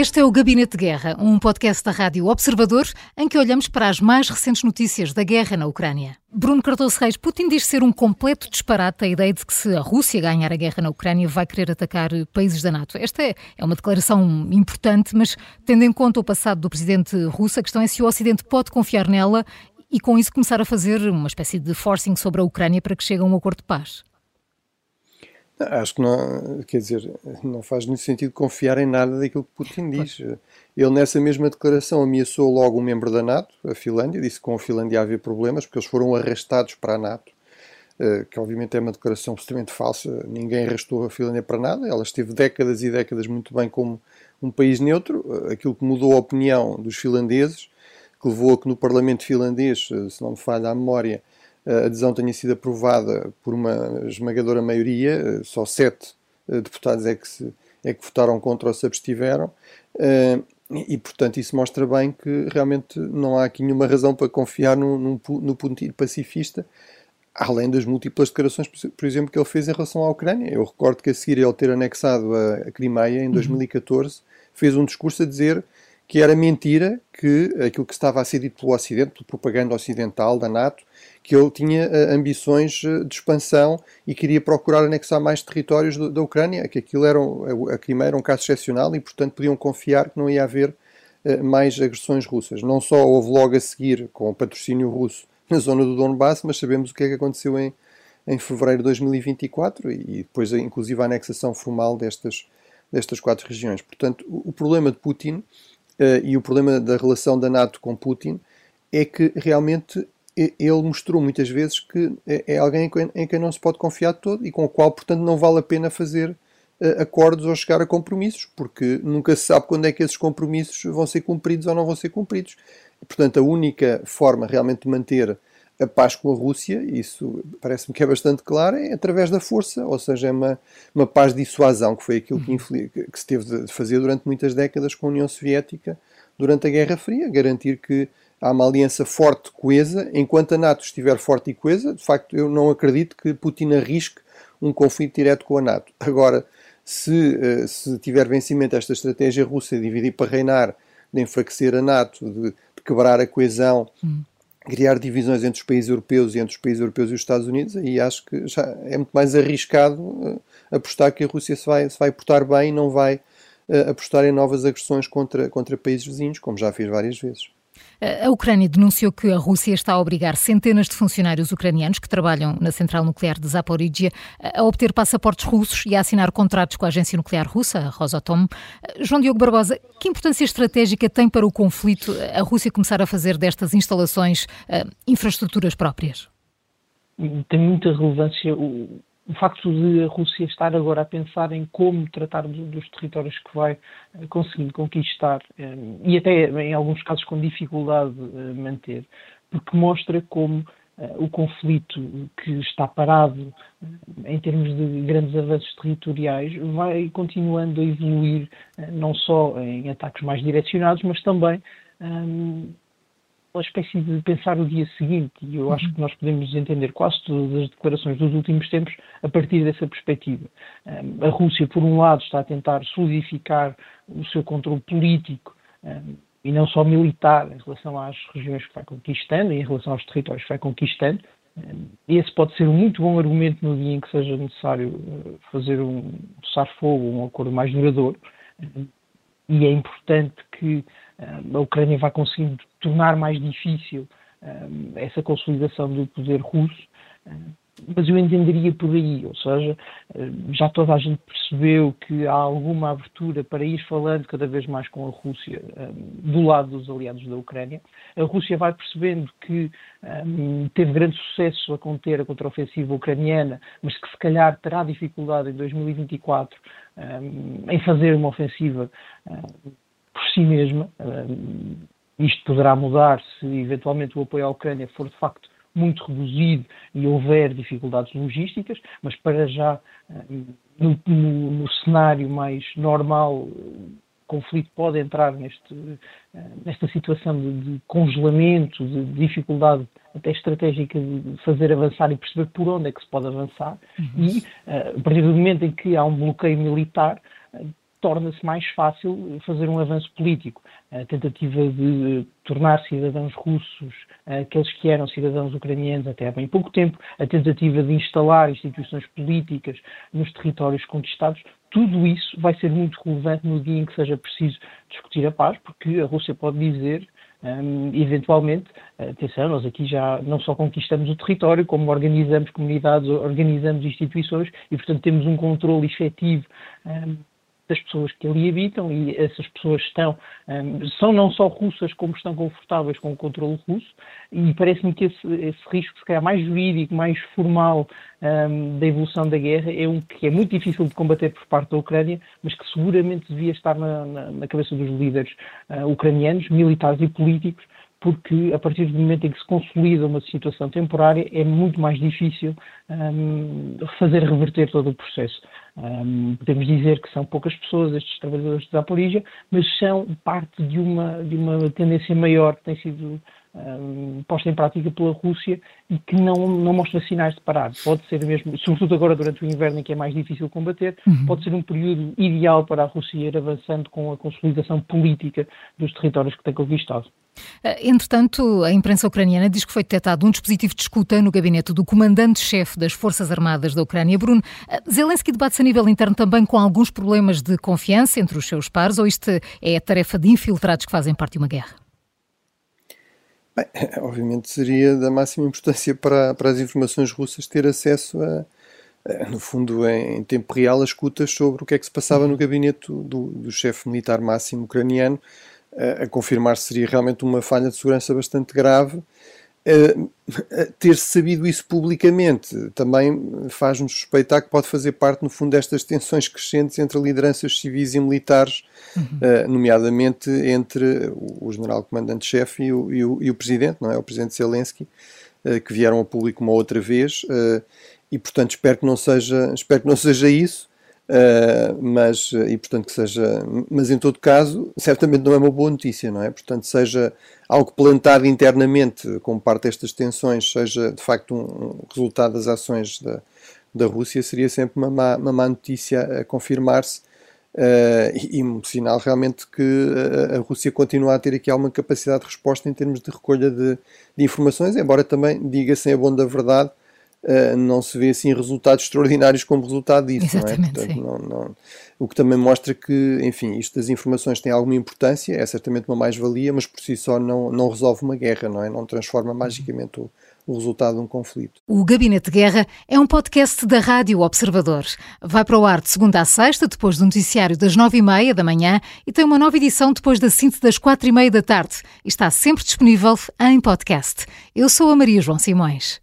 Este é o Gabinete de Guerra, um podcast da Rádio Observador, em que olhamos para as mais recentes notícias da guerra na Ucrânia. Bruno Cardoso Reis, Putin diz ser um completo disparate a ideia de que se a Rússia ganhar a guerra na Ucrânia vai querer atacar países da NATO. Esta é, é uma declaração importante, mas tendo em conta o passado do presidente russo, a questão é se o Ocidente pode confiar nela e com isso começar a fazer uma espécie de forcing sobre a Ucrânia para que chegue a um acordo de paz. Acho que não, quer dizer, não faz muito sentido confiar em nada daquilo que Putin diz. Ele, nessa mesma declaração, ameaçou logo um membro da NATO, a Finlândia, disse que com a Finlândia havia problemas, porque eles foram arrastados para a NATO, eh, que obviamente é uma declaração absolutamente falsa. Ninguém arrastou a Finlândia para nada, ela esteve décadas e décadas muito bem como um país neutro. Eh, aquilo que mudou a opinião dos finlandeses, que levou a que no Parlamento finlandês, eh, se não me falha a memória, a adesão tenha sido aprovada por uma esmagadora maioria, só sete eh, deputados é que, se, é que votaram contra ou se abstiveram, eh, e portanto isso mostra bem que realmente não há aqui nenhuma razão para confiar no, no, no pontilho pacifista, além das múltiplas declarações, por exemplo, que ele fez em relação à Ucrânia. Eu recordo que a seguir ele ter anexado a, a Crimeia em 2014, uhum. fez um discurso a dizer que era mentira que aquilo que estava a ser dito pelo Ocidente, pela propaganda ocidental da NATO, que ele tinha uh, ambições uh, de expansão e queria procurar anexar mais territórios do, da Ucrânia, que aquilo era um, a Crimeia era um caso excepcional e, portanto, podiam confiar que não ia haver uh, mais agressões russas. Não só houve logo a seguir, com o patrocínio russo, na zona do Donbass, mas sabemos o que é que aconteceu em, em fevereiro de 2024 e depois, inclusive, a anexação formal destas, destas quatro regiões. Portanto, o, o problema de Putin e o problema da relação da NATO com Putin é que realmente ele mostrou muitas vezes que é, é alguém em quem não se pode confiar todo e com o qual, portanto, não vale a pena fazer uh, acordos ou chegar a compromissos, porque nunca se sabe quando é que esses compromissos vão ser cumpridos ou não vão ser cumpridos. Portanto, a única forma realmente de manter a paz com a Rússia, isso parece-me que é bastante claro, é através da força, ou seja, é uma, uma paz de dissuasão, que foi aquilo que, uhum. que se teve de fazer durante muitas décadas com a União Soviética durante a Guerra Fria, garantir que há uma aliança forte, coesa. Enquanto a NATO estiver forte e coesa, de facto, eu não acredito que Putin arrisque um conflito direto com a NATO. Agora, se, eh, se tiver vencimento esta estratégia russa de dividir para reinar, de enfraquecer a NATO, de, de quebrar a coesão, hum. Criar divisões entre os países europeus e entre os países europeus e os Estados Unidos, aí acho que é muito mais arriscado uh, apostar que a Rússia se vai, se vai portar bem e não vai uh, apostar em novas agressões contra, contra países vizinhos, como já fez várias vezes. A Ucrânia denunciou que a Rússia está a obrigar centenas de funcionários ucranianos que trabalham na central nuclear de Zaporizhia a obter passaportes russos e a assinar contratos com a agência nuclear russa, a Rosatom. João Diogo Barbosa, que importância estratégica tem para o conflito a Rússia começar a fazer destas instalações infraestruturas próprias? Tem muita relevância o, o facto de a Rússia estar agora a pensar em como tratar dos territórios que vai eh, conseguindo conquistar eh, e até em alguns casos com dificuldade eh, manter, porque mostra como o conflito que está parado em termos de grandes avanços territoriais vai continuando a evoluir não só em ataques mais direcionados, mas também uma espécie de pensar o dia seguinte, e eu acho uhum. que nós podemos entender quase todas as declarações dos últimos tempos a partir dessa perspectiva. A Rússia, por um lado, está a tentar solidificar o seu controle político e não só militar em relação às regiões que vai conquistando e em relação aos territórios que vai conquistando. Esse pode ser um muito bom argumento no dia em que seja necessário eh, fazer um cessar-fogo, um acordo mais duradouro. E é importante que a Ucrânia vai conseguindo tornar mais difícil essa consolidação do poder russo, mas eu entenderia por aí, ou seja, já toda a gente percebeu que há alguma abertura para ir falando cada vez mais com a Rússia do lado dos aliados da Ucrânia. A Rússia vai percebendo que teve grande sucesso a conter a contraofensiva ucraniana, mas que se calhar terá dificuldade em 2024 em fazer uma ofensiva por si mesma. Isto poderá mudar se eventualmente o apoio à Ucrânia for de facto muito reduzido e houver dificuldades logísticas, mas para já, uh, no, no, no, cenário mais normal, o conflito pode entrar neste, uh, nesta situação de, de, congelamento, de dificuldade até estratégica de fazer avançar e perceber por onde é que se pode avançar. Uhum. E, a partir do momento em que há um bloqueio militar, torna-se mais fácil fazer um avanço político. A tentativa de tornar cidadãos russos aqueles que eram cidadãos ucranianos até há bem pouco tempo, a tentativa de instalar instituições políticas nos territórios conquistados, tudo isso vai ser muito relevante no dia em que seja preciso discutir a paz, porque a Rússia pode dizer um, eventualmente, atenção, nós aqui já não só conquistamos o território, como organizamos comunidades, organizamos instituições e, portanto, temos um controle efetivo um, das pessoas que ali habitam e essas pessoas estão, um, são não só russas como estão confortáveis com o controle russo e parece-me que esse, esse, risco, se calhar mais jurídico, mais formal um, da evolução da guerra é um que é muito difícil de combater por parte da Ucrânia, mas que seguramente devia estar na, na, na cabeça dos líderes uh, ucranianos, militares e políticos, porque a partir do momento em que se consolida uma situação temporária é muito mais difícil um, fazer reverter todo o processo. Um, podemos dizer que são poucas pessoas estes trabalhadores de Zaporizhia, mas são parte de uma, de uma tendência maior que tem sido um, posta em prática pela Rússia e que não, não mostra sinais de parar. Pode ser mesmo, sobretudo agora durante o inverno em que é mais difícil combater, uhum. pode ser um período ideal para a Rússia ir avançando com a consolidação política dos territórios que tem conquistado. Eh, entretanto, a imprensa ucraniana diz que foi detectado um dispositivo de escuta no gabinete do comandante-chefe das Forças Armadas da Ucrânia. Bruno, eh, Zelensky debate-se a nível interno também com alguns problemas de confiança entre os seus pares, ou isto é a tarefa de infiltrados que fazem parte de uma guerra? Bem, obviamente seria da máxima importância para, para as informações russas ter acesso a, no fundo, em tempo real, a escutas sobre o que é que se passava no gabinete do, do chefe militar máximo ucraniano, a, a confirmar se seria realmente uma falha de segurança bastante grave ter sabido isso publicamente também faz-nos suspeitar que pode fazer parte, no fundo, destas tensões crescentes entre lideranças civis e militares, uhum. uh, nomeadamente entre o general comandante-chefe e, e, e, o presidente, não é? O presidente Zelensky, uh, que vieram ao público uma outra vez, uh, e portanto espero que não seja, espero que não seja isso. Uh, mas, e portanto que seja, mas em todo caso, certamente não é uma boa notícia, não é? Portanto, seja algo plantado internamente como parte destas tensões, seja de facto um, resultado das ações da, da Rússia, seria sempre uma má, uma má notícia a confirmar-se uh, e, um sinal realmente que a, a, Rússia continua a ter aqui alguma capacidade de resposta em termos de recolha de, de informações, embora também, diga-se em a bom da verdade, uh, não se vê assim resultados extraordinários como resultado disso, Exatamente, não é? Portanto, não, não, o que também mostra que, enfim, isto das informações tem alguma importância, é certamente uma mais-valia, mas por si só não, não resolve uma guerra, não é? Não transforma magicamente o, o resultado de um conflito. O Gabinete de Guerra é um podcast da Rádio Observador. Vai para o ar de segunda a sexta, depois do noticiário das nove e meia da manhã e tem uma nova edição depois da síntese das quatro e meia da tarde. E está sempre disponível em podcast. Eu sou a Maria João Simões.